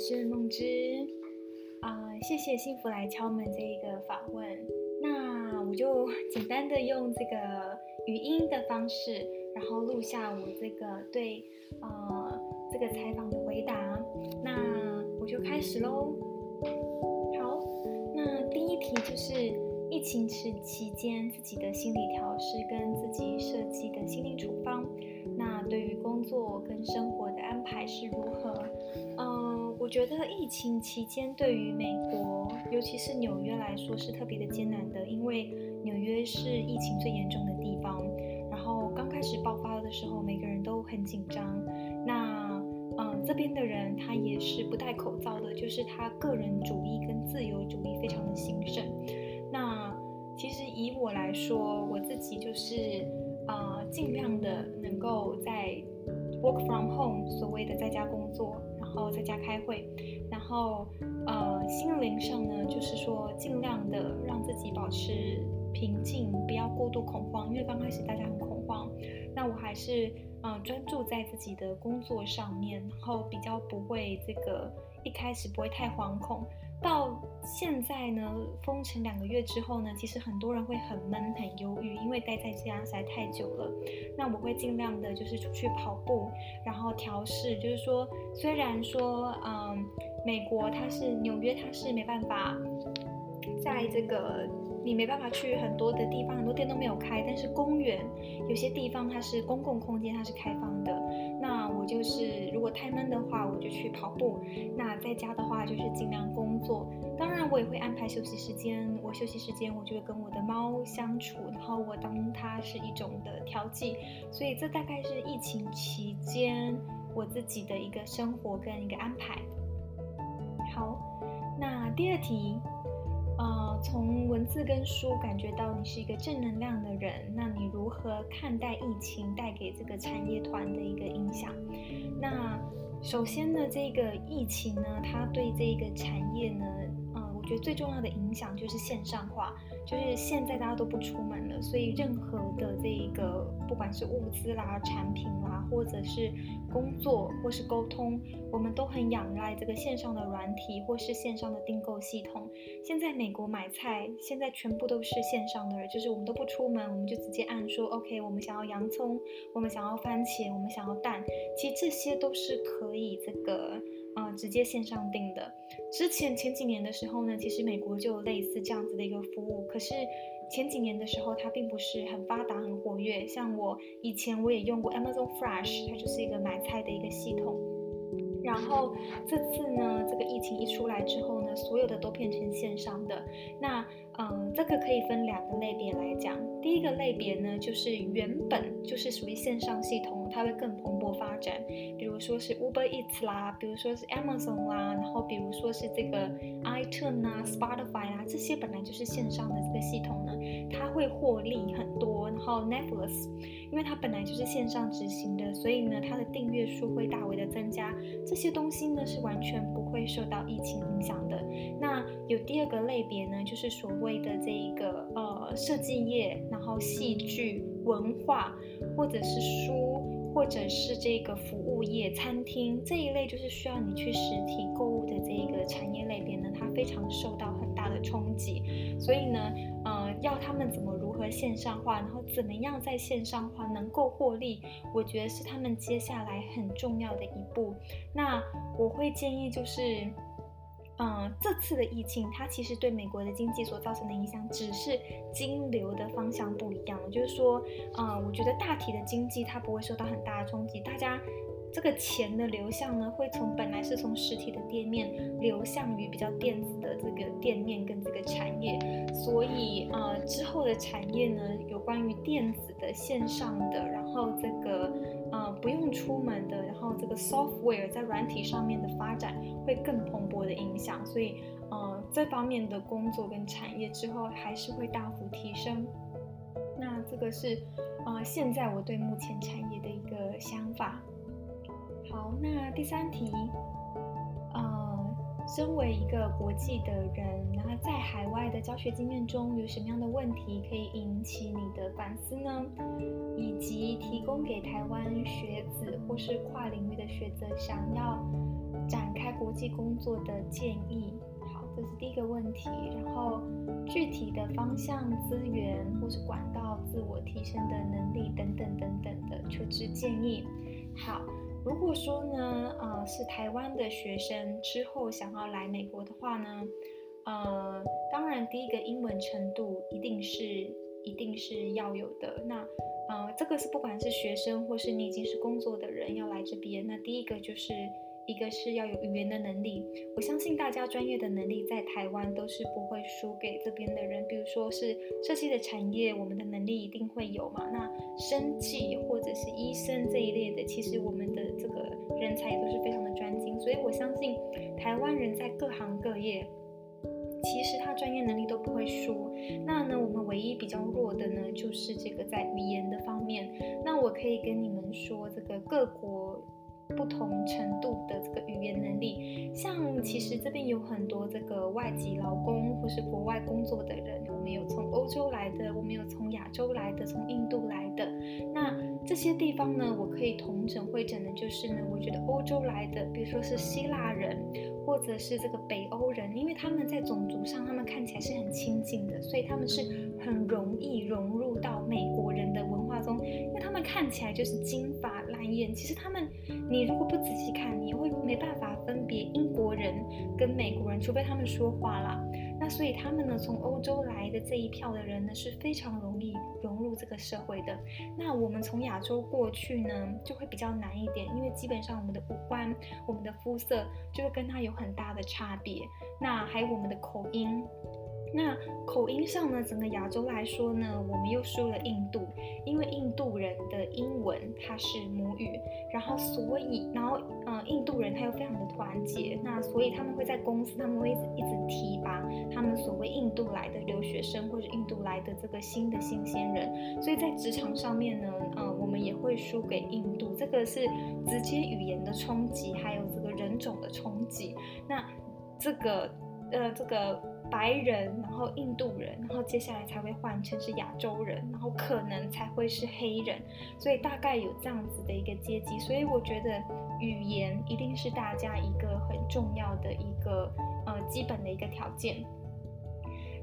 是梦之，啊、谢谢幸福来敲门这一个访问。那我就简单的用这个语音的方式，然后录下我这个对呃这个采访的回答。那我就开始喽。好，那第一题就是疫情时期间自己的心理调试跟自己设计的心理处方。那对于工作跟生活的安排是如何？嗯，我觉得疫情期间对于美国，尤其是纽约来说是特别的艰难的，因为纽约是疫情最严重的地方。然后刚开始爆发的时候，每个人都很紧张。那嗯，这边的人他也是不戴口罩的，就是他个人主义跟自由主义非常的兴盛。那其实以我来说，我自己就是。呃，尽量的能够在 work from home，所谓的在家工作，然后在家开会，然后呃，心灵上呢，就是说尽量的让自己保持平静，不要过度恐慌，因为刚开始大家很恐慌。那我还是嗯专注在自己的工作上面，然后比较不会这个一开始不会太惶恐。到现在呢，封城两个月之后呢，其实很多人会很闷、很忧郁，因为待在家实在太久了。那我会尽量的，就是出去跑步，然后调试。就是说，虽然说，嗯，美国它是纽约，它是没办法，在这个你没办法去很多的地方，很多店都没有开，但是公园有些地方它是公共空间，它是开放的。那我就是，如果太闷的话，我就去跑步。那在家的话，就是尽量工作。当然，我也会安排休息时间。我休息时间，我就会跟我的猫相处，然后我当它是一种的调剂。所以这大概是疫情期间我自己的一个生活跟一个安排。好，那第二题。呃，从文字跟书感觉到你是一个正能量的人，那你如何看待疫情带给这个产业团的一个影响？那首先呢，这个疫情呢，它对这个产业呢，呃，我觉得最重要的影响就是线上化。就是现在大家都不出门了，所以任何的这一个不管是物资啦、产品啦，或者是工作或是沟通，我们都很仰赖这个线上的软体或是线上的订购系统。现在美国买菜，现在全部都是线上的，就是我们都不出门，我们就直接按说 OK，我们想要洋葱，我们想要番茄，我们想要蛋，其实这些都是可以这个。啊、直接线上订的。之前前几年的时候呢，其实美国就有类似这样子的一个服务，可是前几年的时候它并不是很发达、很活跃。像我以前我也用过 Amazon Fresh，它就是一个买菜的一个系统。然后这次呢，这个疫情一出来之后呢，所有的都变成线上的。那嗯、这个可以分两个类别来讲。第一个类别呢，就是原本就是属于线上系统，它会更蓬勃发展。比如说是 Uber Eats 啦，比如说是 Amazon 啦，然后比如说是这个 iTunes 啊、Spotify 啊，这些本来就是线上的这个系统呢，它会获利很多。然后 Netflix，因为它本来就是线上执行的，所以呢，它的订阅数会大为的增加。这些东西呢，是完全不会受到疫情影响的。那有第二个类别呢，就是所谓的这一个呃设计业，然后戏剧、文化，或者是书。或者是这个服务业、餐厅这一类，就是需要你去实体购物的这一个产业类别呢，它非常受到很大的冲击。所以呢，呃，要他们怎么如何线上化，然后怎么样在线上化能够获利，我觉得是他们接下来很重要的一步。那我会建议就是。嗯，这次的疫情，它其实对美国的经济所造成的影响，只是金流的方向不一样。就是说，嗯，我觉得大体的经济它不会受到很大的冲击，大家。这个钱的流向呢，会从本来是从实体的店面流向于比较电子的这个店面跟这个产业，所以呃之后的产业呢，有关于电子的线上的，然后这个呃不用出门的，然后这个 software 在软体上面的发展会更蓬勃的影响，所以呃这方面的工作跟产业之后还是会大幅提升。那这个是呃现在我对目前产业的一个想法。好，那第三题，呃，身为一个国际的人，那在海外的教学经验中，有什么样的问题可以引起你的反思呢？以及提供给台湾学子或是跨领域的学者想要展开国际工作的建议。好，这是第一个问题。然后具体的方向、资源或是管道、自我提升的能力等等等等的求职建议。好，如果说呢，呃，是台湾的学生之后想要来美国的话呢，呃，当然第一个英文程度一定是一定是要有的。那呃，这个是不管是学生或是你已经是工作的人要来这边，那第一个就是一个是要有语言的能力。我相信大家专业的能力在台湾都是不会输给这边的人。比如说是设计的产业，我们的能力一定会有嘛。那生技或者是医生这一类的，其实我们的这个人才也都是非常的专精。所以我相信台湾人在各行各业。其实他专业能力都不会输，那呢，我们唯一比较弱的呢，就是这个在语言的方面。那我可以跟你们说，这个各国不同程度的这个语言能力，像其实这边有很多这个外籍劳工或是国外工作的人，我们有从欧洲来的，我们有从亚洲来的，从印度来的。那这些地方呢，我可以统整会整的就是呢，我觉得欧洲来的，比如说是希腊人。或者是这个北欧人，因为他们在种族上，他们看起来是很亲近的，所以他们是很容易融入到美国人的文化中，因为他们看起来就是金发蓝眼。其实他们，你如果不仔细看，你会没办法分别英国人跟美国人，除非他们说话啦。那所以他们呢，从欧洲来的这一票的人呢，是非常容易融入这个社会的。那我们从亚洲过去呢，就会比较难一点，因为基本上我们的五官、我们的肤色就会跟他有很大的差别。那还有我们的口音。那口音上呢，整个亚洲来说呢，我们又输了印度，因为印度人的英文它是母语，然后所以，然后呃，印度人他又非常的团结，那所以他们会在公司，他们会一直一直提拔他们所谓印度来的留学生或者印度来的这个新的新鲜人，所以在职场上面呢，呃，我们也会输给印度，这个是直接语言的冲击，还有这个人种的冲击，那这个呃这个。白人，然后印度人，然后接下来才会换成是亚洲人，然后可能才会是黑人，所以大概有这样子的一个阶级，所以我觉得语言一定是大家一个很重要的一个呃基本的一个条件。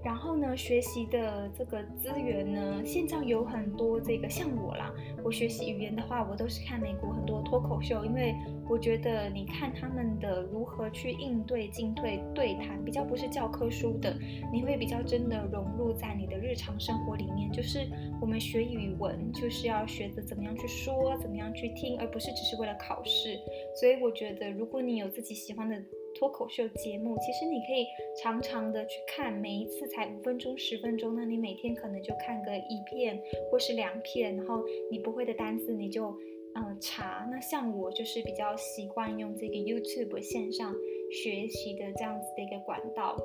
然后呢，学习的这个资源呢，现在有很多这个像我啦，我学习语言的话，我都是看美国很多脱口秀，因为我觉得你看他们的如何去应对进退对谈，比较不是教科书的，你会比较真的融入在你的日常生活里面。就是我们学语文，就是要学着怎么样去说，怎么样去听，而不是只是为了考试。所以我觉得，如果你有自己喜欢的。脱口秀节目，其实你可以常常的去看，每一次才五分钟、十分钟，那你每天可能就看个一片或是两片，然后你不会的单词你就嗯、查。那像我就是比较习惯用这个 YouTube 线上学习的这样子的一个管道。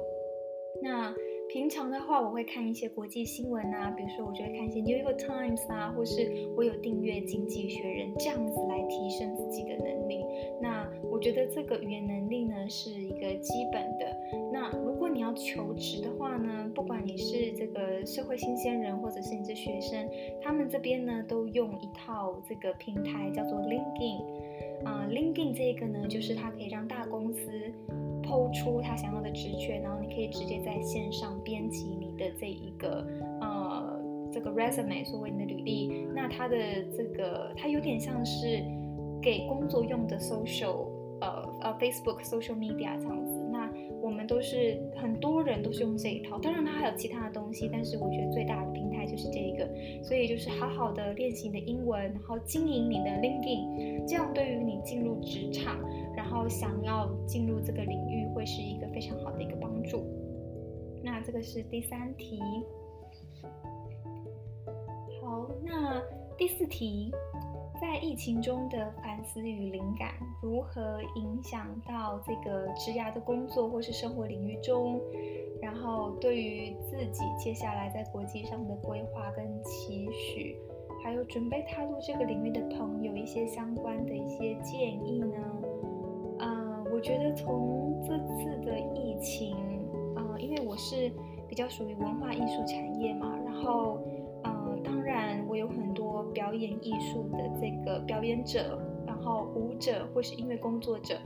那平常的话，我会看一些国际新闻啊，比如说我就会看一些 New York Times 啊，或是我有订阅《经济学人》这样子来提升自己的能力。那我觉得这个语言能力呢是一个基本的。那如果你要求职的话呢，不管你是这个社会新鲜人，或者是你是学生，他们这边呢都用一套这个平台叫做 LinkedIn。啊、，LinkedIn 这个呢，就是它可以让大公司抽出他想要的职缺，然后你可以直接在线上编辑你的这一个呃这个 resume，作为你的履历。那它的这个它有点像是给工作用的 social，呃呃 Facebook social media 这样子。我们都是很多人都是用这一套，当然它还有其他的东西，但是我觉得最大的平台就是这一个。所以就是好好的练习你的英文，然后经营你的 LinkedIn，这样对于你进入职场，然后想要进入这个领域，会是一个非常好的一个帮助。那这个是第三题。好，那第四题。在疫情中的反思与灵感，如何影响到这个职涯的工作或是生活领域中？然后对于自己接下来在国际上的规划跟期许，还有准备踏入这个领域的朋友一些相关的一些建议呢？呃，我觉得从这次的疫情，呃，因为我是比较属于文化艺术产业嘛，然后。当然，我有很多表演艺术的这个表演者，然后舞者或是音乐工作者，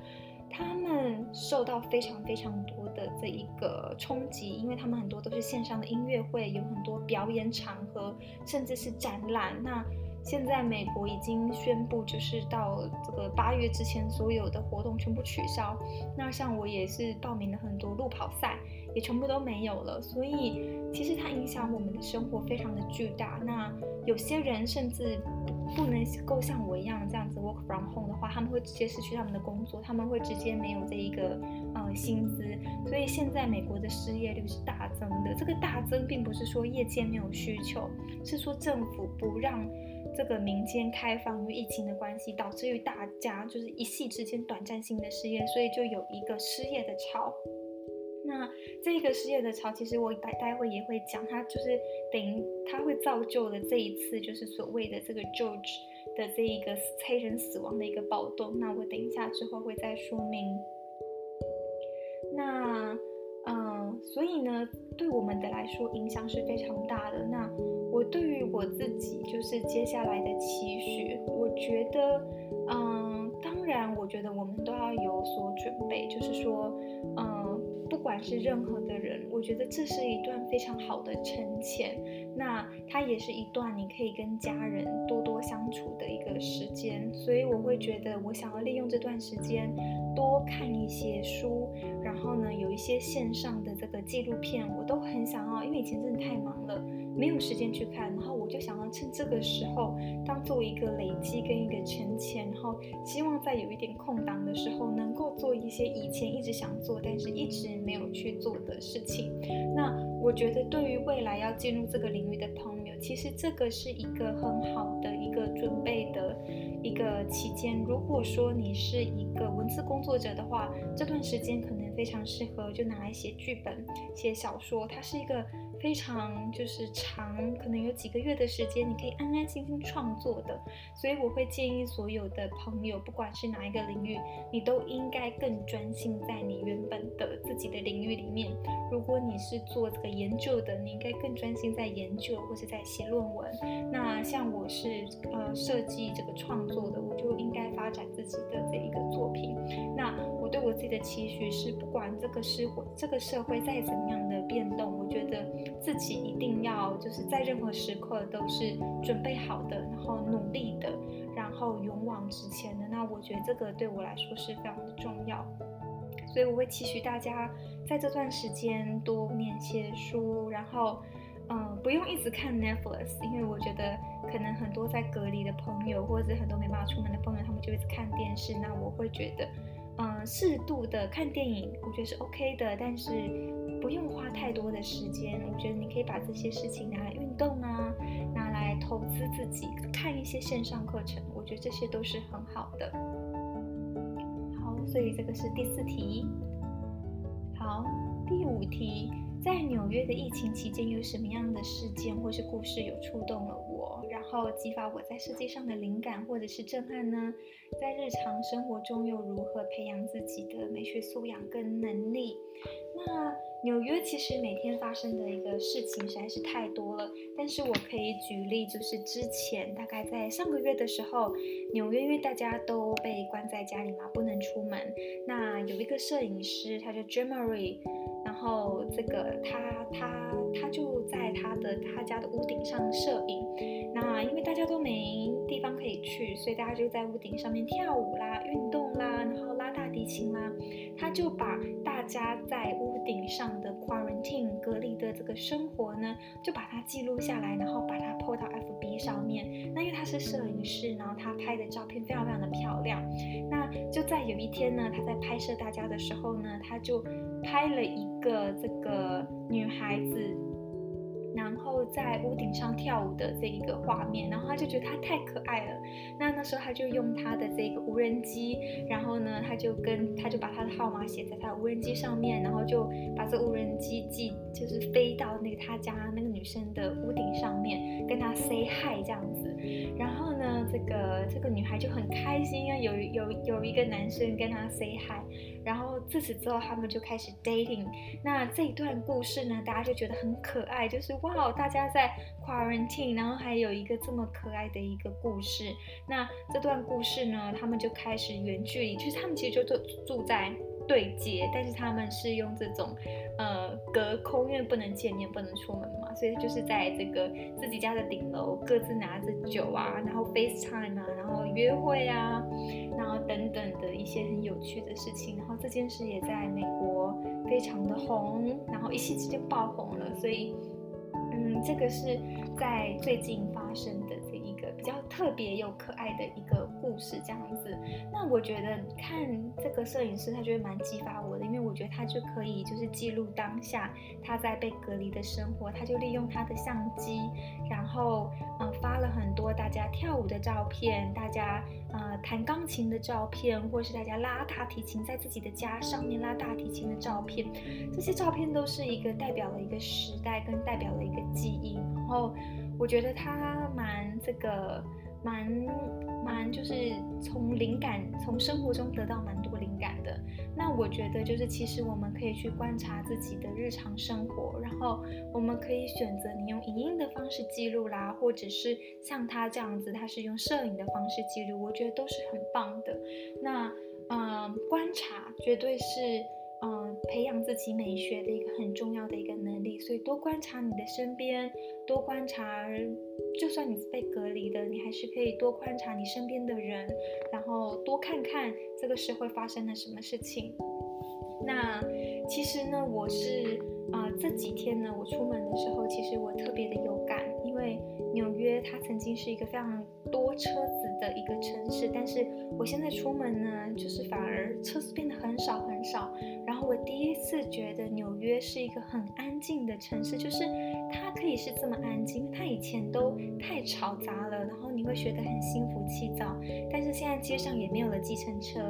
他们受到非常非常多的这一个冲击，因为他们很多都是线上的音乐会，有很多表演场合，甚至是展览。那现在美国已经宣布，就是到这个八月之前，所有的活动全部取消。那像我也是报名了很多路跑赛，也全部都没有了。所以其实它影响我们的生活非常的巨大。那有些人甚至不能够像我一样这样子 work from home 的话，他们会直接失去他们的工作，他们会直接没有这一个呃薪资。所以现在美国的失业率是大增的。这个大增并不是说业界没有需求，是说政府不让。这个民间开放，因为疫情的关系，导致于大家就是一夕之间短暂性的失业，所以就有一个失业的潮。那这个失业的潮，其实我待待会也会讲，它就是等于它会造就了这一次就是所谓的这个 George 的这一个黑人死亡的一个暴动。那我等一下之后会再说明。那嗯、所以呢，对我们的来说影响是非常大的。那。我对于我自己就是接下来的期许，我觉得，嗯，当然，我觉得我们都要有所准备，就是说，嗯，不管是任何的人，我觉得这是一段非常好的沉潜，那它也是一段你可以跟家人多多相处的一个时间，所以我会觉得，我想要利用这段时间多看一些书，然后呢，有一些线上的这个纪录片，我都很想要，因为以前真的太忙了。没有时间去看，然后我就想要趁这个时候当做一个累积跟一个沉潜，然后希望在有一点空档的时候，能够做一些以前一直想做但是一直没有去做的事情。那我觉得对于未来要进入这个领域的朋友，其实这个是一个很好的个准备的一个期间。如果说你是一个文字工作者的话，这段时间可能非常适合就拿来写剧本、写小说，它是一个。非常就是长，可能有几个月的时间，你可以安安心心创作的。所以我会建议所有的朋友，不管是哪一个领域，你都应该更专心在你原本的自己的领域里面。如果你是做这个研究的，你应该更专心在研究或是在写论文。那像我是呃设计这个创作的，我就应该发展自己的这一个作品。那我我对我自己的期许是，不管这个社会这个社会再怎么样的变动，我觉得。自己一定要就是在任何时刻都是准备好的，然后努力的，然后勇往直前的。那我觉得这个对我来说是非常的重要，所以我会期许大家在这段时间多念些书，然后嗯，不用一直看 Netflix，因为我觉得可能很多在隔离的朋友，或者很多没办法出门的朋友，他们就一直看电视。那我会觉得，嗯，适度的看电影，我觉得是 OK 的，但是。不用花太多的时间，我觉得你可以把这些事情拿来运动啊，拿来投资自己，看一些线上课程，我觉得这些都是很好的。好，所以这个是第四题。好，第五题，在纽约的疫情期间，有什么样的事件或是故事有触动了我，然后激发我在设计上的灵感或者是震撼呢？在日常生活中又如何培养自己的美学素养跟能力？那纽约其实每天发生的一个事情实在是太多了，但是我可以举例，就是之前大概在上个月的时候，纽约因为大家都被关在家里嘛，不能出门，那有一个摄影师，他叫 Jemery，然后这个他他他就在他的他家的屋顶上摄影，那因为大家都没地方可以去，所以大家就在屋顶上面跳舞啦、运动，后拉大提琴啦，他就把大家在屋顶上的 quarantine 隔离的这个生活呢，就把它记录下来，然后把它 po 到 FB 上面。那因为他是摄影师，然后他拍的照片非常非常的漂亮。那就在有一天呢，他在拍摄大家的时候呢，他就拍了一个这个女孩子。然后在屋顶上跳舞的这一个画面，然后他就觉得他太可爱了。那那时候他就用他的这个无人机，然后呢，他就跟他就把他的号码写在他的无人机上面，然后就把这无人机寄就是飞到那个他家那个女生的屋顶上面，跟他 say hi 这样子。然后呢，这个这个女孩就很开心啊，有有有一个男生跟她 say hi，然后自此之后他们就开始 dating。那这一段故事呢，大家就觉得很可爱，就是哇，大家在 quarantine，然后还有一个这么可爱的一个故事。那这段故事呢，他们就开始远距离，就是他们其实就住住在。对接，但是他们是用这种，呃，隔空，因为不能见面，不能出门嘛，所以就是在这个自己家的顶楼，各自拿着酒啊，然后 FaceTime 啊，然后约会啊，然后等等的一些很有趣的事情，然后这件事也在美国非常的红，然后一夕之间爆红了，所以，嗯，这个是在最近发生。比较特别又可爱的一个故事，这样子。那我觉得看这个摄影师，他就会蛮激发我的，因为我觉得他就可以就是记录当下他在被隔离的生活。他就利用他的相机，然后嗯、发了很多大家跳舞的照片，大家呃弹钢琴的照片，或是大家拉大提琴在自己的家上面拉大提琴的照片。这些照片都是一个代表了一个时代，跟代表了一个记忆，然后。我觉得他蛮这个，蛮蛮就是从灵感，从生活中得到蛮多灵感的。那我觉得就是其实我们可以去观察自己的日常生活，然后我们可以选择你用影音的方式记录啦，或者是像他这样子，他是用摄影的方式记录，我觉得都是很棒的。那嗯，观察绝对是。培养自己美学的一个很重要的一个能力，所以多观察你的身边，多观察，就算你被隔离的，你还是可以多观察你身边的人，然后多看看这个社会发生了什么事情。那其实呢，我是啊、这几天呢，我出门的时候，其实我特别的有感，为纽约它曾经是一个非常多车子的一个城市，但是我现在出门呢，就是反而车子变得很少很少。然后我第一次觉得纽约是一个很安静的城市，就是它可以是这么安静，它以前都太吵杂了，然后你会觉得很心浮气躁。但是现在街上也没有了计程车，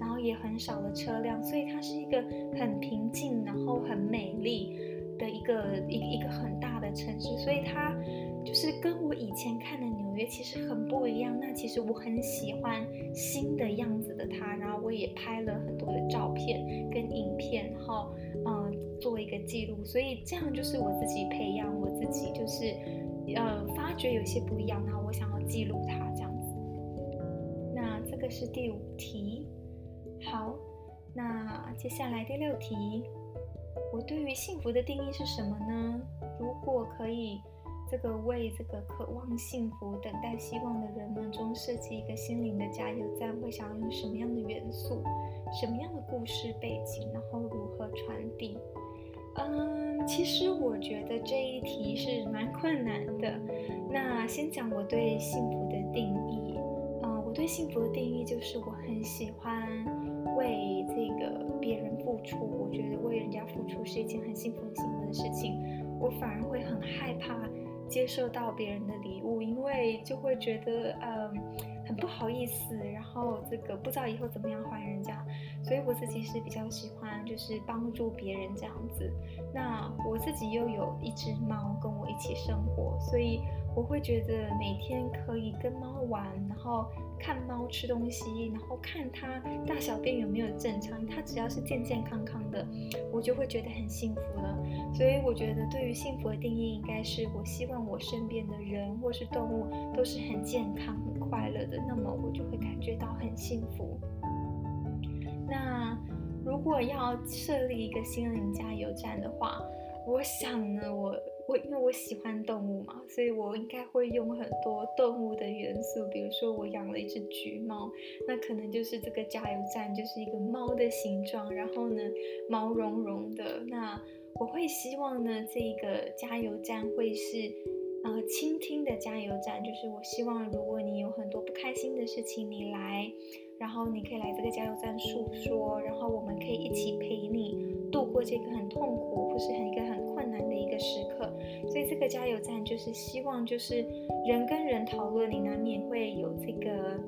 然后也很少了车辆，所以它是一个很平静，然后很美丽的一个一个一个很大的城市，所以它就是跟我以前看的纽约其实很不一样。那其实我很喜欢新的样子的它，然后我也拍了很多的照片跟影片，然后嗯做一个记录。所以这样就是我自己培养我自己，就是呃发觉有些不一样，然后我想要记录它这样子。那这个是第五题，好，那接下来第六题。我对于幸福的定义是什么呢？如果可以，这个为这个渴望幸福、等待希望的人们中设计一个心灵的加油站，会想要用什么样的元素、什么样的故事背景，然后如何传递？嗯，其实我觉得这一题是蛮困难的。那先讲我对幸福的定义。嗯，我对幸福的定义就是我很喜欢。为这个别人付出，我觉得为人家付出是一件很幸福、很幸福的事情。我反而会很害怕接受到别人的礼物，因为就会觉得嗯很不好意思，然后这个不知道以后怎么样还人家。所以我自己是比较喜欢就是帮助别人这样子。那我自己又有一只猫跟我一起生活，所以我会觉得每天可以跟猫玩，然后。看猫吃东西，然后看它大小便有没有正常，它只要是健健康康的，我就会觉得很幸福了。所以我觉得，对于幸福的定义，应该是我希望我身边的人或是动物都是很健康、很快乐的，那么我就会感觉到很幸福。那如果要设立一个心灵加油站的话，我想呢，我。我因为我喜欢动物嘛，所以我应该会用很多动物的元素，比如说我养了一只橘猫，那可能就是这个加油站就是一个猫的形状，然后呢，毛茸茸的。那我会希望呢，这个加油站会是呃倾听的加油站，就是我希望如果你有很多不开心的事情，你来，然后你可以来这个加油站诉说，然后我们可以一起陪你度过这个很痛苦或是很一个很。的一个时刻，所以这个加油站就是希望，就是人跟人讨论，你难免会有这个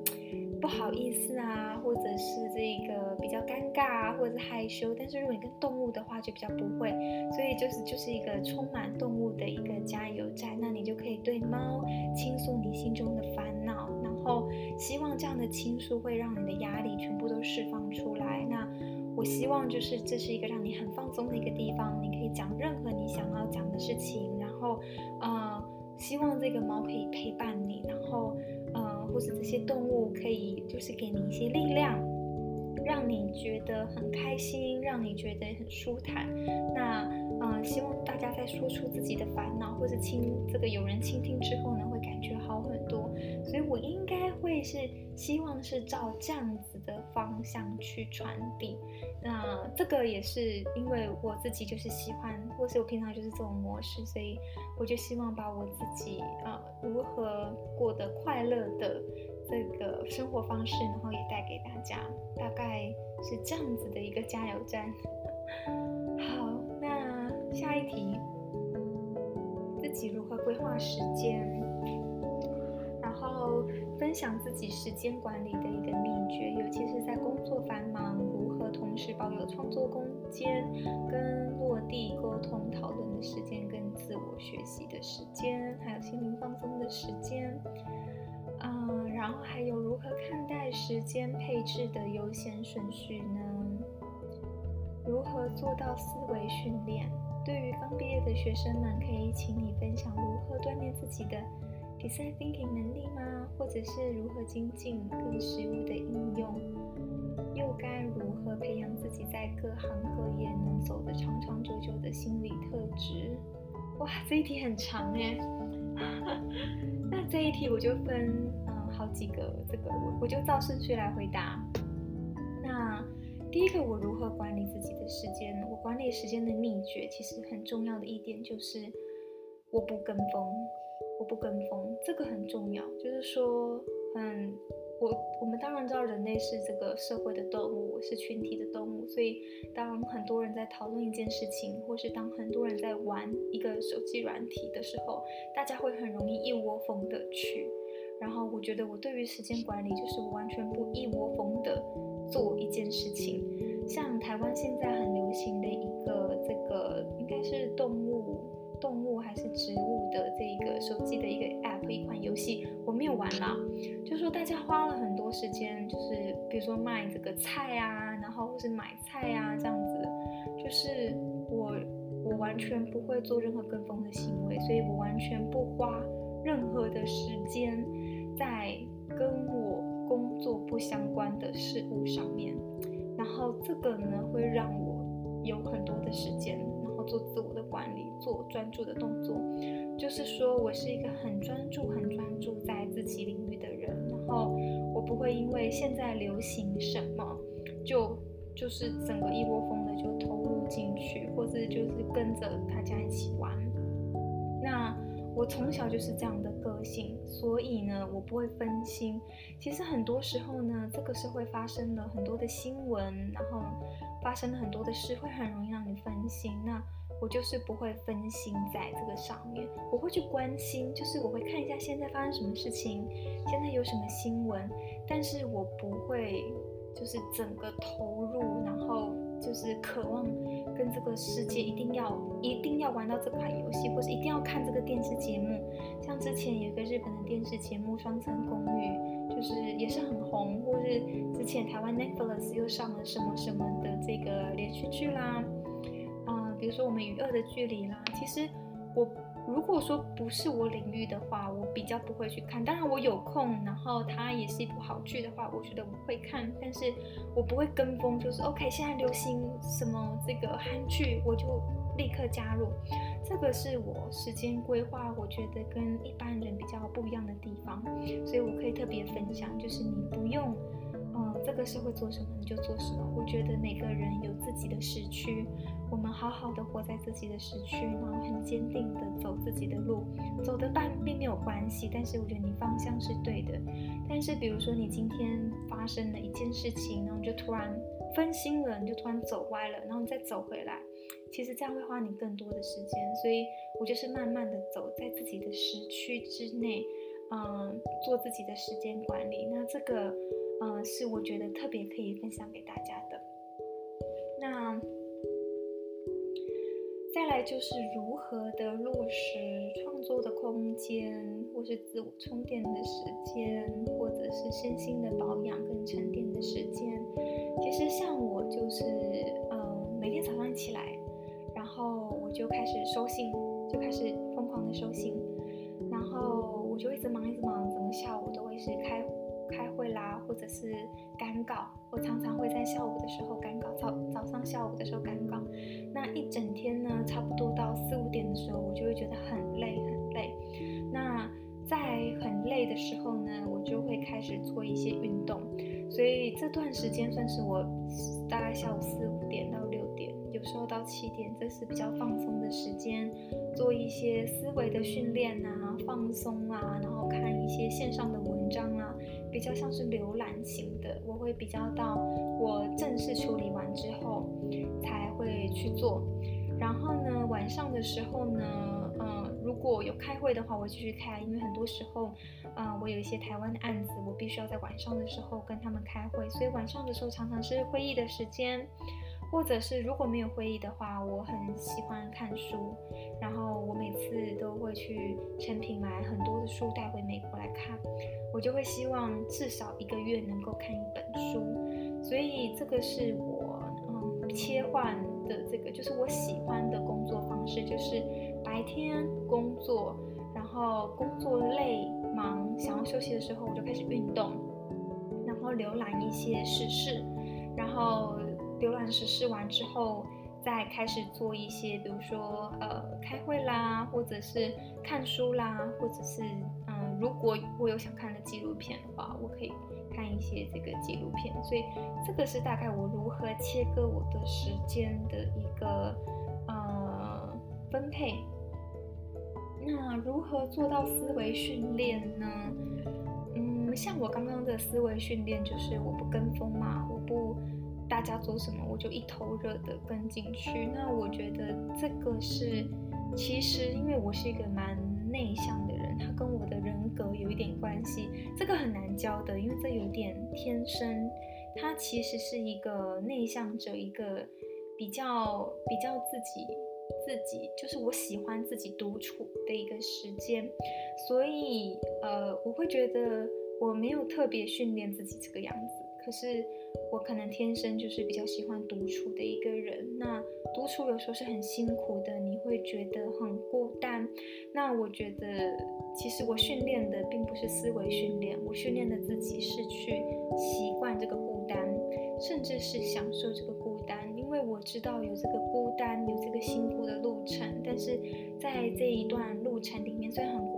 不好意思啊，或者是这个比较尴尬啊，或者是害羞。但是如果你跟动物的话，就比较不会。所以就是就是一个充满动物的一个加油站，那你就可以对猫倾诉你心中的烦恼，然后希望这样的倾诉会让你的压力全部都释放出来。那我希望就是这是一个让你很放松的一个地方，你可以讲任何你想要讲的事情，然后呃，希望这个猫可以陪伴你，然后呃，或者这些动物可以就是给你一些力量。让你觉得很开心，让你觉得很舒坦。那，呃，希望大家在说出自己的烦恼，或是倾这个有人倾听之后呢，所以我应该会是希望是照这样子的方向去传递。那这个也是因为我自己就是喜欢，或是我平常就是这种模式，所以我就希望把我自己啊，如何过得快乐的。这个生活方式，然后也带给大家，大概是这样子的一个加油站。好，那下一题，自己如何规划时间，然后分享自己时间管理的一个秘诀，尤其是在工作繁忙，如何同时保有创作空间、跟落地沟通讨论的时间、跟自我学习的时间，还有心灵放松的时间。嗯，然后还有如何看待时间配置的优先顺序呢？如何做到思维训练？对于刚毕业的学生们，可以请你分享如何锻炼自己的 design thinking 能力吗？或者是如何精进更实务的应用？又该如何培养自己在各行各业能走得长长久久的心理特质？哇，这一题很长耶。那这一题我就分嗯好几个，这个我我就照顺序来回答。那第一个，我如何管理自己的时间？我管理时间的秘诀其实很重要的一点就是我不跟风，我不跟风，这个很重要，就是说嗯。我我们当然知道人类是这个社会的动物，是群体的动物，所以当很多人在讨论一件事情，或是当很多人在玩一个手机软体的时候，大家会很容易一窝蜂的去。然后我觉得我对于时间管理，就是完全不一窝蜂的做一件事情。像台湾现在很流行的一个这个应该是动物动物还是植物的这个手机的一个 app 一款游戏，我没有玩啦。就是说大家花了很多时间，就是比如说卖这个菜啊，然后或是买菜啊这样子，就是我我完全不会做任何跟风的行为，所以我完全不花任何的时间在跟我工作不相关的事物上面，然后这个呢会让我有很多的时间。做自我的管理，做专注的动作，就是说我是一个很专注、很专注在自己领域的人。然后我不会因为现在流行什么，就就是整个一窝蜂的就投入进去，或者就是跟着大家一起玩。那我从小就是这样的个性，所以呢，我不会分心。其实很多时候呢，这个社会发生了很多的新闻，然后发生了很多的事，会很容易让你分心。那我就是不会分心在这个上面，我会去关心，就是我会看一下现在发生什么事情，现在有什么新闻，但是我不会就是整个投入，然后就是渴望跟这个世界一定要一定要玩到这款游戏，或是一定要看这个电视节目。像之前有一个日本的电视节目《双层公寓》，就是也是很红，或是之前台湾 Netflix 又上了什么什么的这个连续剧啦。比如说我们与恶的距离啦，其实我如果说不是我领域的话，我比较不会去看。当然我有空，然后它也是一部好剧的话，我觉得我会看。但是我不会跟风，就是 OK，现在流行什么这个韩剧，我就立刻加入。这个是我时间规划，我觉得跟一般人比较不一样的地方，所以我可以特别分享，就是你不用。嗯，这个社会做什么你就做什么。我觉得每个人有自己的时区，我们好好的活在自己的时区，然后很坚定的走自己的路，走得慢并没有关系。但是我觉得你方向是对的。但是比如说你今天发生了一件事情，然后就突然分心了，你就突然走歪了，然后再走回来，其实这样会花你更多的时间。所以我就是慢慢的走在自己的时区之内，嗯，做自己的时间管理。那这个。嗯，是我觉得特别可以分享给大家的。那再来就是如何的落实创作的空间，或是自我充电的时间，或者是身心的保养跟沉淀的时间。其实像我就是，嗯，每天早上起来，然后我就开始收信，就开始疯狂的收信，然后我就一直忙一直忙，整个下午都会是开开会啦，或者是赶稿。我常常会在下午的时候赶稿，早早上下午的时候赶稿。那一整天呢，差不多到四五点的时候，我就会觉得很累很累。那在很累的时候呢，我就会开始做一些运动。所以这段时间算是我大概下午四五点到，有时候到七点，这是比较放松的时间，做一些思维的训练啊，放松啊，然后看一些线上的文章啊。比较像是浏览型的，我会比较到我正式处理完之后才会去做。然后呢，晚上的时候呢，呃，如果有开会的话，我继续开，因为很多时候，呃，我有一些台湾的案子，我必须要在晚上的时候跟他们开会，所以晚上的时候常常是会议的时间。或者是如果没有会议的话，我很喜欢看书，然后我每次都会去诚品买很多的书带回美国来看，我就会希望至少一个月能够看一本书，所以这个是我嗯切换的这个就是我喜欢的工作方式，就是白天工作，然后工作累忙想要休息的时候，我就开始运动，然后浏览一些时事，然后。浏览时事完之后，再开始做一些，比如说呃开会啦，或者是看书啦，或者是嗯、如果我有想看的纪录片的话，我可以看一些这个纪录片。所以这个是大概我如何切割我的时间的一个呃分配。那如何做到思维训练呢？嗯，像我刚刚的思维训练就是我不跟风嘛，我不。大家做什么，我就一头热的跟进去。那我觉得这个是，其实因为我是一个蛮内向的人，它跟我的人格有一点关系。这个很难教的，因为这有点天生。他其实是一个内向者，一个比较比较自己自己，就是我喜欢自己独处的一个时间。所以呃，我会觉得我没有特别训练自己这个样子，可是。我可能天生就是比较喜欢独处的一个人，那独处有时候是很辛苦的，你会觉得很孤单。那我觉得，其实我训练的并不是思维训练，我训练的自己是去习惯这个孤单，甚至是享受这个孤单，因为我知道有这个孤单，有这个辛苦的路程，但是在这一段路程里面，虽然很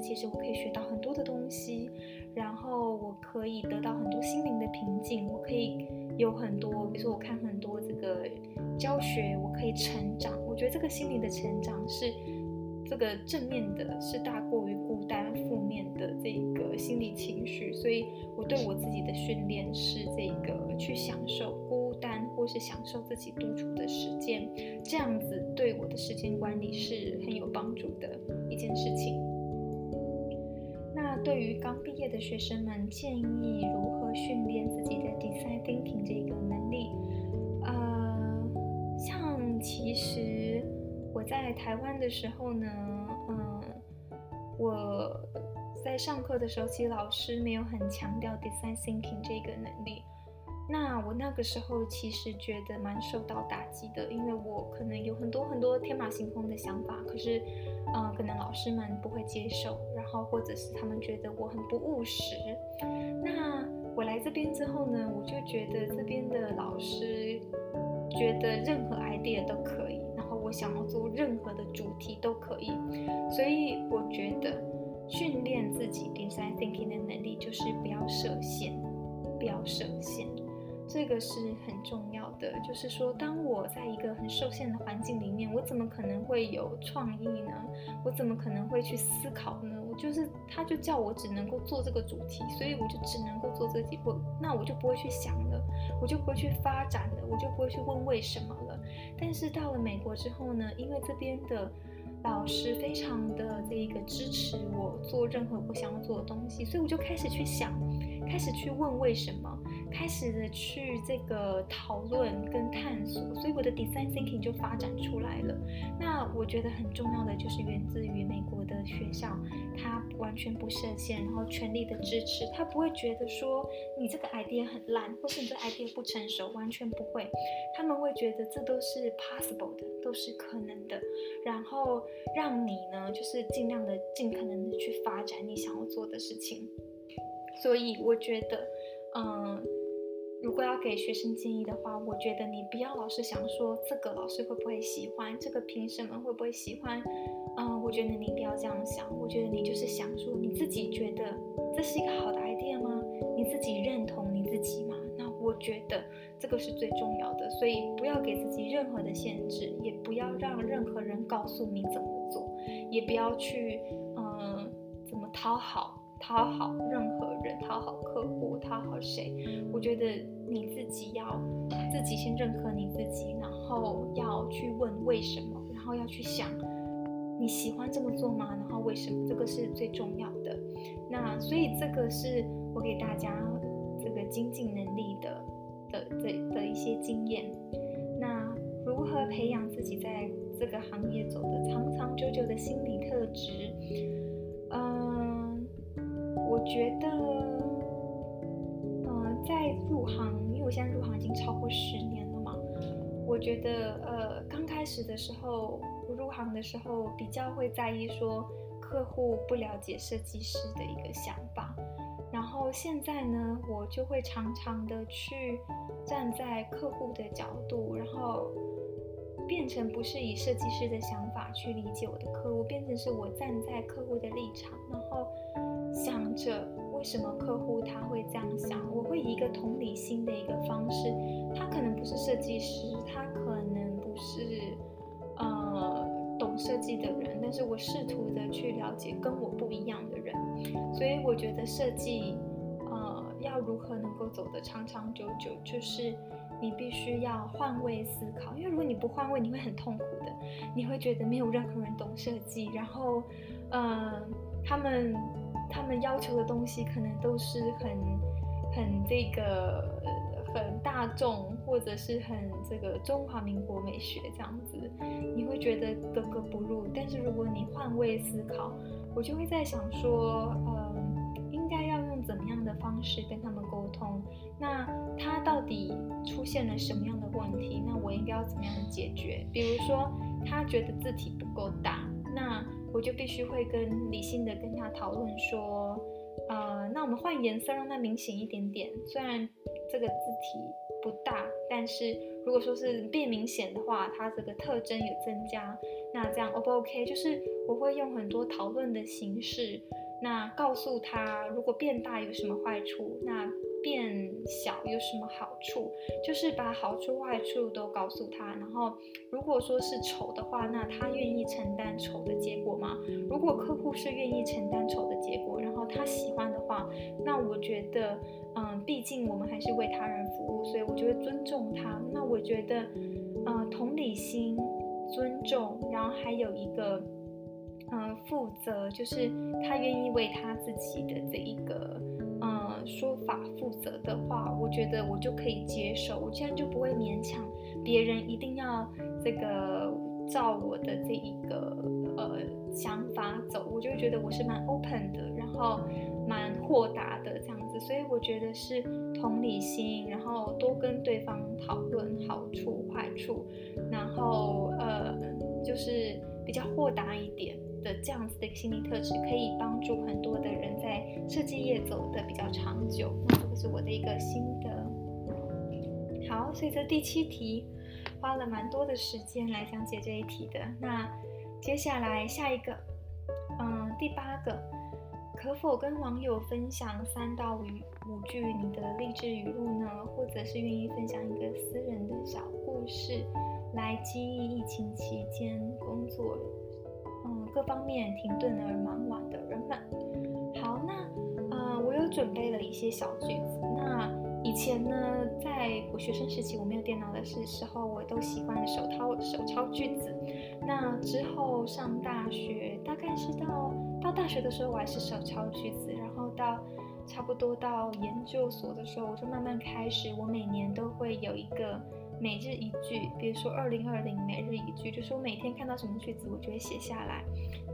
其实我可以学到很多的东西。然后我可以得到很多心灵的平静，我可以有很多，比如说我看很多这个教学，我可以成长。我觉得这个心灵的成长是这个正面的，是大过于孤单负面的这个心理情绪。所以我对我自己的训练是这个去享受孤单，或是享受自己独处的时间，这样子对我的时间管理是很有帮助的一件事情。对于刚毕业的学生们，建议如何训练自己的 design thinking 这个能力？呃，像其实我在台湾的时候呢，嗯、呃，我在上课的时候，其实老师没有很强调 design thinking 这个能力。那我那个时候其实觉得蛮受到打击的，因为我可能有很多很多天马行空的想法，可是，嗯、呃，可能老师们不会接受，然后或者是他们觉得我很不务实。那我来这边之后呢，我就觉得这边的老师觉得任何 idea 都可以，然后我想要做任何的主题都可以，所以我觉得训练自己 design thinking 的能力就是不要设限，不要设限。这个是很重要的，就是说，当我在一个很受限的环境里面，我怎么可能会有创意呢？我怎么可能会去思考呢？就是，他就叫我只能够做这个主题，所以我就只能够做这几步，那我就不会去想了，我就不会去发展了，我就不会去问为什么了。但是到了美国之后呢，因为这边的老师非常的这个支持我做任何我想要做的东西，所以我就开始去想，开始去问为什么。开始的去这个讨论跟探索，所以我的 design thinking 就发展出来了。那我觉得很重要的就是源自于美国的学校，它完全不设限，然后全力的支持，他不会觉得说你这个 idea 很烂，或是你这 idea 不成熟，完全不会，他们会觉得这都是 possible 的，都是可能的，然后让你呢就是尽量的、尽可能的去发展你想要做的事情。所以我觉得，嗯。如果要给学生建议的话，我觉得你不要老是想说这个老师会不会喜欢，这个评审们会不会喜欢，嗯，我觉得你不要这样想，我觉得你就是想说你自己觉得这是一个好的 idea 吗？你自己认同你自己吗？那我觉得这个是最重要的，所以不要给自己任何的限制，也不要让任何人告诉你怎么做，也不要去嗯怎么讨好。讨好任何人，讨好客户，讨好谁？我觉得你自己要自己先认可你自己，然后要去问为什么，然后要去想你喜欢这么做吗？然后为什么？这个是最重要的。那所以这个是我给大家这个精进能力的的的的一些经验。那如何培养自己在这个行业走的长长久久的心理特质？嗯我觉得，嗯、呃，在入行，因为我现在入行已经超过十年了嘛。我觉得，呃，刚开始的时候，入行的时候比较会在意说客户不了解设计师的一个想法。然后现在呢，我就会常常的去站在客户的角度，然后变成不是以设计师的想去理解我的客户，变成是我站在客户的立场，然后。想着为什么客户他会这样想，我会以一个同理心的一个方式，他可能不是设计师，他可能不是呃懂设计的人，但是我试图的去了解跟我不一样的人，所以我觉得设计呃要如何能够走得长长久久，就是你必须要换位思考，因为如果你不换位，你会很痛苦的，你会觉得没有任何人懂设计，然后呃他们。他们要求的东西可能都是很、很这个、很大众，或者是很这个中华民国美学这样子，你会觉得格格不入。但是如果你换位思考，我就会在想说，嗯，应该要用怎么样的方式跟他们沟通？那他到底出现了什么样的问题？那我应该要怎么样解决？比如说，他觉得字体不够大，那。我就必须会跟理性的跟他讨论说，呃，那我们换颜色让它明显一点点。虽然这个字体不大，但是如果说是变明显的话，它这个特征有增加，那这样 O 不 OK？就是我会用很多讨论的形式，那告诉他如果变大有什么坏处，那。变小有什么好处？就是把好处坏处都告诉他。然后，如果说是丑的话，那他愿意承担丑的结果吗？如果客户是愿意承担丑的结果，然后他喜欢的话，那我觉得，嗯，毕竟我们还是为他人服务，所以我就会尊重他。那我觉得，嗯，同理心、尊重，然后还有一个，嗯，负责，就是他愿意为他自己的这一个。说法负责的话，我觉得我就可以接受，我这样就不会勉强别人一定要这个照我的这一个呃想法走，我就觉得我是蛮 open 的，然后蛮豁达的这样子，所以我觉得是同理心，然后多跟对方讨论好处坏处，然后呃就是比较豁达一点。的这样子的一个心理特质，可以帮助很多的人在设计业走得比较长久。那这个是我的一个心得。好，所以这第七题花了蛮多的时间来讲解这一题的。那接下来下一个，嗯，第八个，可否跟网友分享三到五五句你的励志语录呢？或者是愿意分享一个私人的小故事，来激励疫情期间工作？嗯，各方面停顿的蛮晚的人们，好，那呃，我有准备了一些小句子，那以前呢，在我学生时期我没有电脑的时时候，我都习惯手抄手抄句子。那之后上大学，大概是到到大学的时候，我还是手抄句子，然后到差不多到研究所的时候，我就慢慢开始，我每年都会有一个。每日一句，比如说二零二零每日一句，就是我每天看到什么句子，我就会写下来。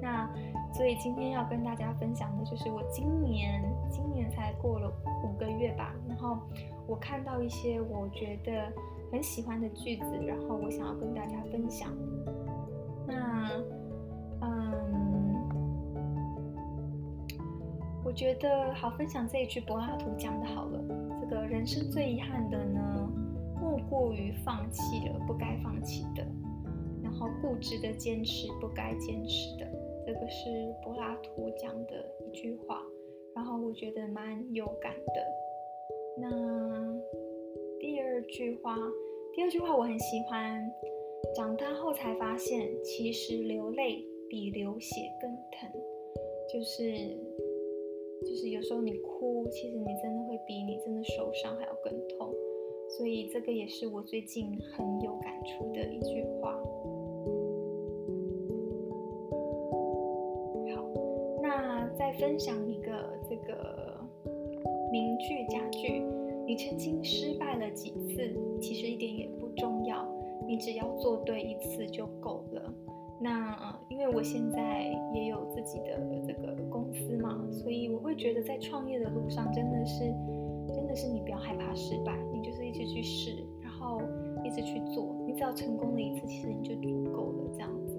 那所以今天要跟大家分享的就是我今年今年才过了五个月吧，然后我看到一些我觉得很喜欢的句子，然后我想要跟大家分享。那嗯，我觉得好分享这一句柏拉图讲的好了，这个人生最遗憾的呢。过于放弃了不该放弃的，然后固执的坚持不该坚持的，这个是柏拉图讲的一句话，然后我觉得蛮有感的。那第二句话，第二句话我很喜欢。长大后才发现，其实流泪比流血更疼，就是就是有时候你哭，其实你真的会比你真的受伤还要更痛。所以这个也是我最近很有感触的一句话。好，那再分享一个这个名句佳句：你曾经失败了几次，其实一点也不重要，你只要做对一次就够了。那因为我现在也有自己的这个公司嘛，所以我会觉得在创业的路上真的是。是你不要害怕失败，你就是一直去试，然后一直去做，你只要成功了一次，其实你就足够了。这样子。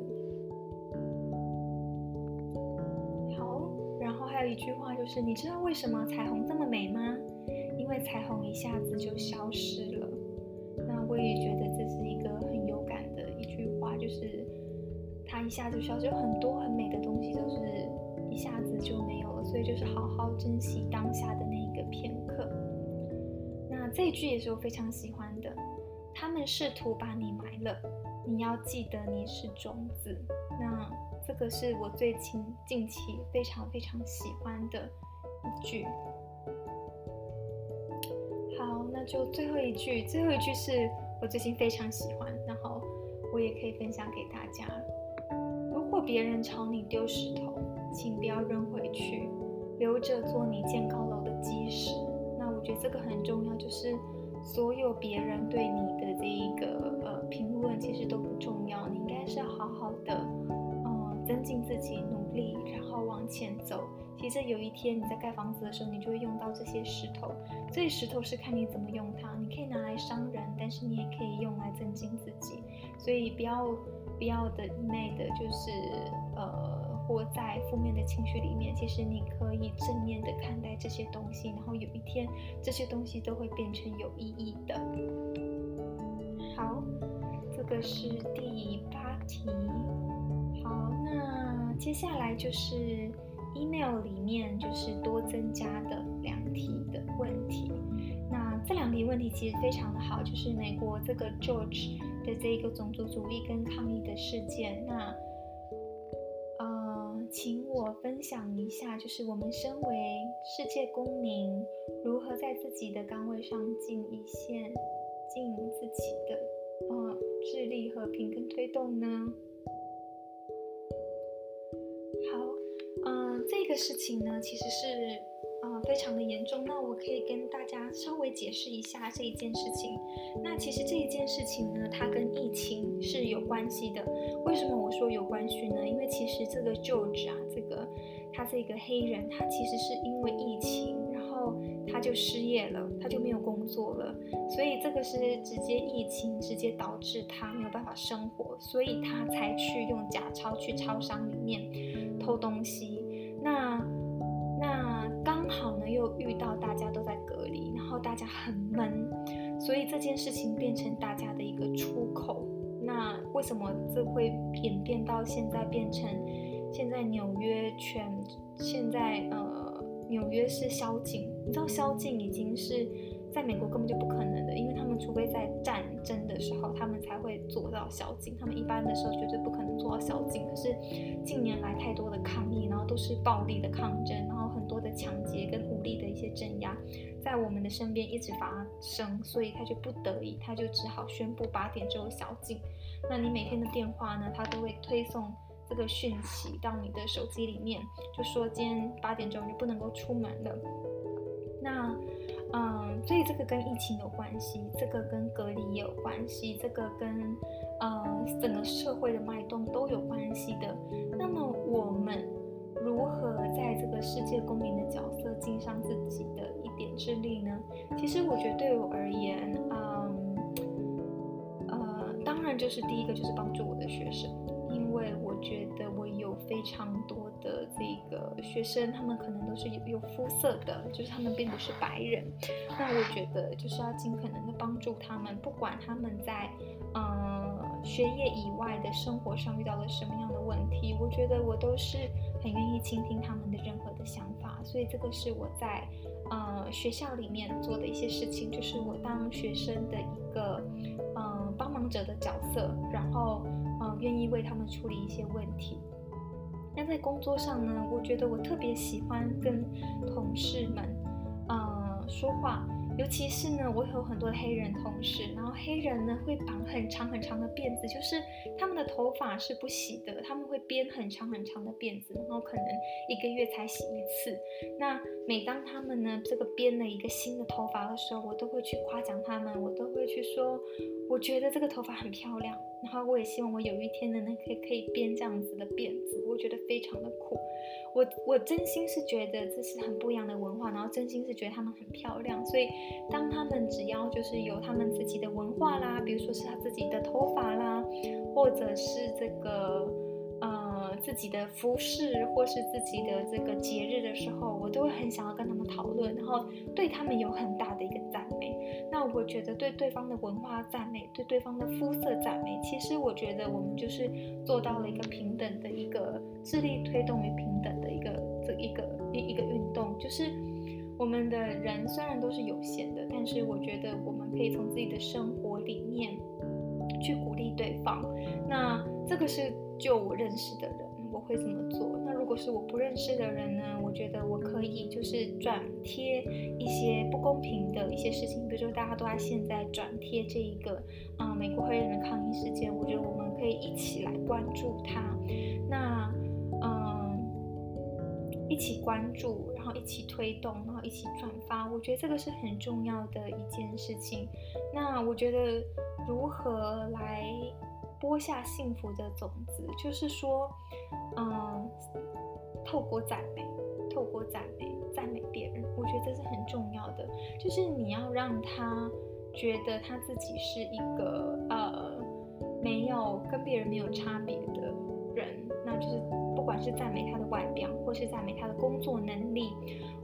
好，然后还有一句话就是，你知道为什么彩虹这么美吗？因为彩虹一下子就消失了。那我也觉得这是一个很有感的一句话，就是它一下子就消失，很多很美的东西都是一下子就没有了，所以就是好好珍惜当下的那一个片刻。这一句也是我非常喜欢的。他们试图把你埋了，你要记得你是种子。那这个是我最近近期非常非常喜欢的一句。好，那就最后一句，最后一句是我最近非常喜欢，然后我也可以分享给大家。如果别人朝你丢石头，请不要扔回去，留着做你建高楼的基石。我觉得这个很重要，就是所有别人对你的这一个呃评论，其实都不重要。你应该是好好的，嗯、呃，增进自己，努力，然后往前走。其实有一天你在盖房子的时候，你就会用到这些石头。这些石头是看你怎么用它，你可以拿来伤人，但是你也可以用来增进自己。所以不要不要的一昧的，就是呃。活在负面的情绪里面，其实你可以正面的看待这些东西，然后有一天这些东西都会变成有意义的。好，这个是第八题。好，那接下来就是 email 里面就是多增加的两题的问题。那这两题问题其实非常的好，就是美国这个 George 的这一个种族主义跟抗议的事件。那我分享一下，就是我们身为世界公民，如何在自己的岗位上尽一线，尽自己的呃智力和平跟推动呢？好，嗯、这个事情呢，其实是。啊非常的严重，那我可以跟大家稍微解释一下这一件事情。那其实这一件事情呢，它跟疫情是有关系的。为什么我说有关系呢？因为其实这个 George 啊，这个他这个黑人，他其实是因为疫情，然后他就失业了，他就没有工作了，所以这个是直接疫情直接导致他没有办法生活，所以他才去用假钞去超商里面偷东西。那好呢，又遇到大家都在隔离，然后大家很闷，所以这件事情变成大家的一个出口。那为什么这会演变到现在变成现在纽约全现在呃纽约是宵禁？你知道宵禁已经是在美国根本就不可能的，因为他们除非在战争的时候，他们才会做到宵禁，他们一般的时候绝对不可能做到宵禁。可是近年来太多的抗议，然后都是暴力的抗争，抢劫跟武力的一些镇压，在我们的身边一直发生，所以他就不得已，他就只好宣布八点之后宵禁。那你每天的电话呢，他都会推送这个讯息到你的手机里面，就说今天八点钟就不能够出门了。那，嗯，所以这个跟疫情有关系，这个跟隔离也有关系，这个跟呃整个社会的脉动都有关系的。那么我们如何在这个世界公民的角色尽上自己的一点之力呢？其实我觉得对我而言，嗯，呃，当然就是第一个就是帮助我的学生，因为我觉得我有非常多的这个学生，他们可能都是有有肤色的，就是他们并不是白人。那我觉得就是要尽可能的帮助他们，不管他们在嗯学业以外的生活上遇到了什么样的问题，我觉得我都是很愿意倾听他们的任何的想法。所以这个是我在呃学校里面做的一些事情，就是我当学生的一个嗯帮忙者的角色，然后嗯愿意为他们处理一些问题。那在工作上呢，我觉得我特别喜欢跟同事们，呃，说话。尤其是呢，我有很多黑人同事，然后黑人呢会绑很长很长的辫子，就是他们的头发是不洗的，他们会编很长很长的辫子，然后可能一个月才洗一次。那每当他们呢这个编了一个新的头发的时候，我都会去夸奖他们，我都会去说，我觉得这个头发很漂亮。然后我也希望我有一天呢，可以可以编这样子的辫子，我觉得非常的酷。我我真心是觉得这是很不一样的文化，然后真心是觉得他们很漂亮。所以当他们只要就是有他们自己的文化啦，比如说是他自己的头发啦，或者是这个呃。自己的服饰或是自己的这个节日的时候，我都会很想要跟他们讨论，然后对他们有很大的一个赞。那我觉得对对方的文化赞美，对对方的肤色赞美，其实我觉得我们就是做到了一个平等的一个智力推动与平等的一个这一个一一个运动。就是我们的人虽然都是有限的，但是我觉得我们可以从自己的生活里面去鼓励对方。那这个是就我认识的人。我会怎么做？如果是我不认识的人呢？我觉得我可以就是转贴一些不公平的一些事情，比如说大家都在现在转贴这一个啊、美国黑人的抗议事件，我觉得我们可以一起来关注它。那嗯、一起关注，然后一起推动，然后一起转发，我觉得这个是很重要的一件事情。那我觉得如何来？播下幸福的种子，就是说，嗯，透过赞美，透过赞美，赞美别人，我觉得这是很重要的。就是你要让他觉得他自己是一个呃，没有跟别人没有差别的人，那就是不管是赞美他的外表，或是赞美他的工作能力，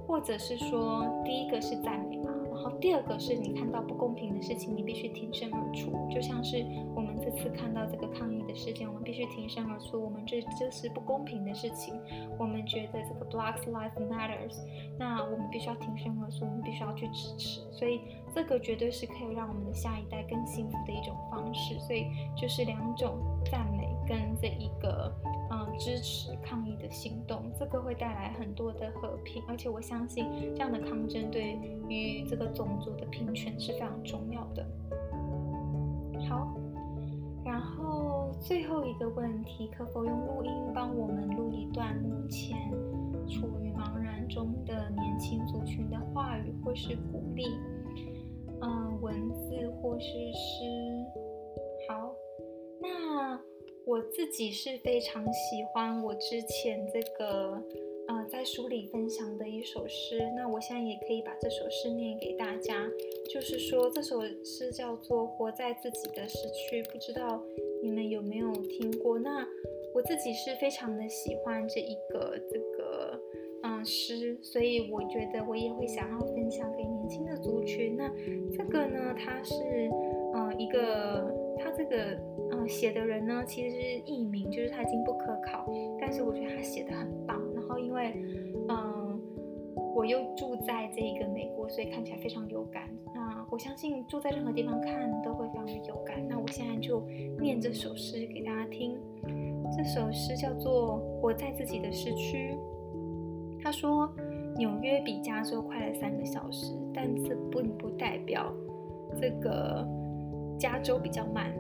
或者是说第一个是赞美嘛。然后第二个是你看到不公平的事情，你必须挺身而出，就像是我们这次看到这个抗议的事件，我们必须挺身而出。我们这这是不公平的事情，我们觉得这个 Black's Lives Matters，那我们必须要挺身而出，我们必须要去支持。所以这个绝对是可以让我们的下一代更幸福的一种方式。所以就是两种赞美跟这一个。支持抗议的行动，这个会带来很多的和平，而且我相信这样的抗争对于这个种族的平权是非常重要的。好，然后最后一个问题，可否用录音帮我们录一段目前处于茫然中的年轻族群的话语或是鼓励？嗯，文字或是诗。好，那。我自己是非常喜欢我之前这个呃在书里分享的一首诗，那我现在也可以把这首诗念给大家。就是说这首诗叫做《活在自己的时区》，不知道你们有没有听过？那我自己是非常的喜欢这一个这个嗯诗，所以我觉得我也会想要分享给年轻的族群。那这个呢，它是嗯、呃、一个。它这个写的人呢，其实是艺名，就是他已经不可考，但是我觉得他写的很棒。然后因为嗯我又住在这个美国，所以看起来非常有感。那我相信住在任何地方看都会非常的有感。那我现在就念这首诗给大家听。这首诗叫做《我在自己的时区》。他说：纽约比加州快了三个小时，但这并不代表这个加州比较慢。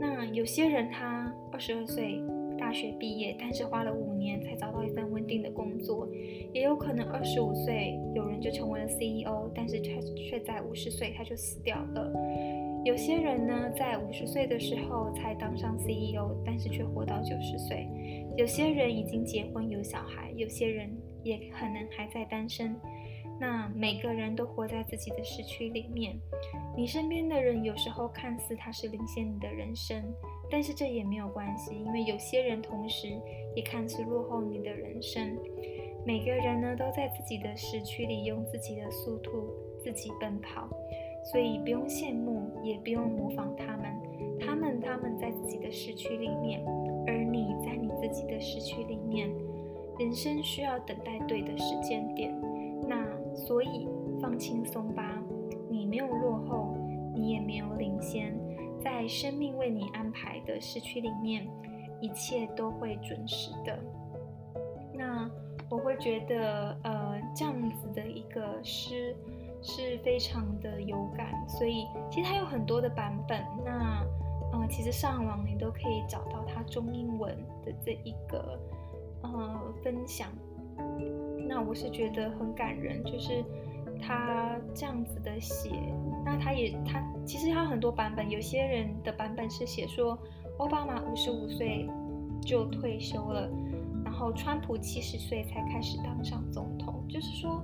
那有些人他二十二岁大学毕业，但是花了五年才找到一份稳定的工作，也有可能二十五岁有人就成为了 CEO，但是却却在五十岁他就死掉了。有些人呢，在五十岁的时候才当上 CEO，但是却活到九十岁。有些人已经结婚有小孩，有些人也可能还在单身。那每个人都活在自己的时区里面。你身边的人有时候看似他是领先你的人生，但是这也没有关系，因为有些人同时也看似落后你的人生。每个人呢，都在自己的时区里用自己的速度自己奔跑。所以不用羡慕，也不用模仿他们。他们他们在自己的时区里面，而你在你自己的时区里面。人生需要等待对的时间点。所以放轻松吧，你没有落后，你也没有领先，在生命为你安排的时区里面，一切都会准时的。那我会觉得，呃，这样子的一个诗。是非常的有感，所以其实它有很多的版本。那，呃，其实上网你都可以找到它中英文的这一个呃分享。那我是觉得很感人，就是他这样子的写。那他也他其实他很多版本，有些人的版本是写说奥巴马五十五岁就退休了，然后川普七十岁才开始当上总统，就是说。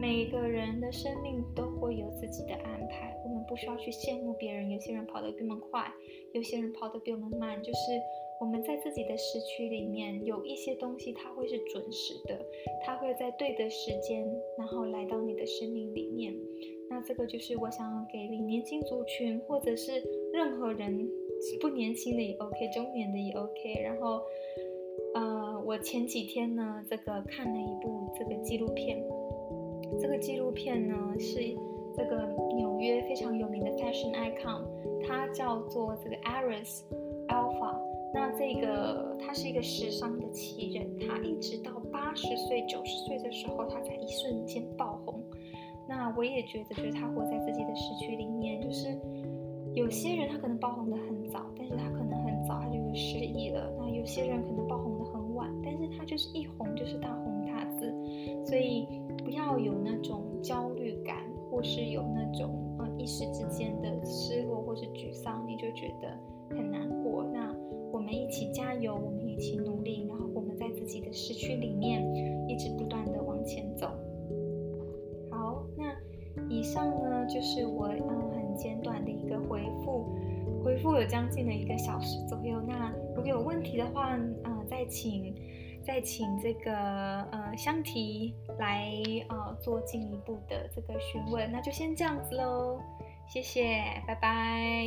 每个人的生命都会有自己的安排，我们不需要去羡慕别人。有些人跑得比我们快，有些人跑得比我们慢，就是我们在自己的时区里面有一些东西，它会是准时的，它会在对的时间，然后来到你的生命里面。那这个就是我想要给你年轻族群，或者是任何人，不年轻的也 OK，中年的也 OK。然后，呃，我前几天呢，这个看了一部这个纪录片。这个纪录片呢，是这个纽约非常有名的 fashion icon，它叫做这个 Aris。那这个他是一个时尚的奇人，他一直到八十岁、九十岁的时候，他才一瞬间爆红。那我也觉得，就是他活在自己的时区里面，就是有些人他可能爆红得很早，但是他可能很早他就失忆了。那有些人可能爆红得很晚，但是他就是一红就是大红大紫，所以。不要有那种焦虑感，或是有那种呃一时之间的失落或是沮丧，你就觉得很难过。那我们一起加油，我们一起努力，然后我们在自己的时区里面一直不断的往前走。好，那以上呢就是我嗯很简短的一个回复，回复有将近的一个小时左右。那如果有问题的话，呃，再请。再请这个呃香缇来呃做进一步的这个询问，那就先这样子喽，谢谢，拜拜。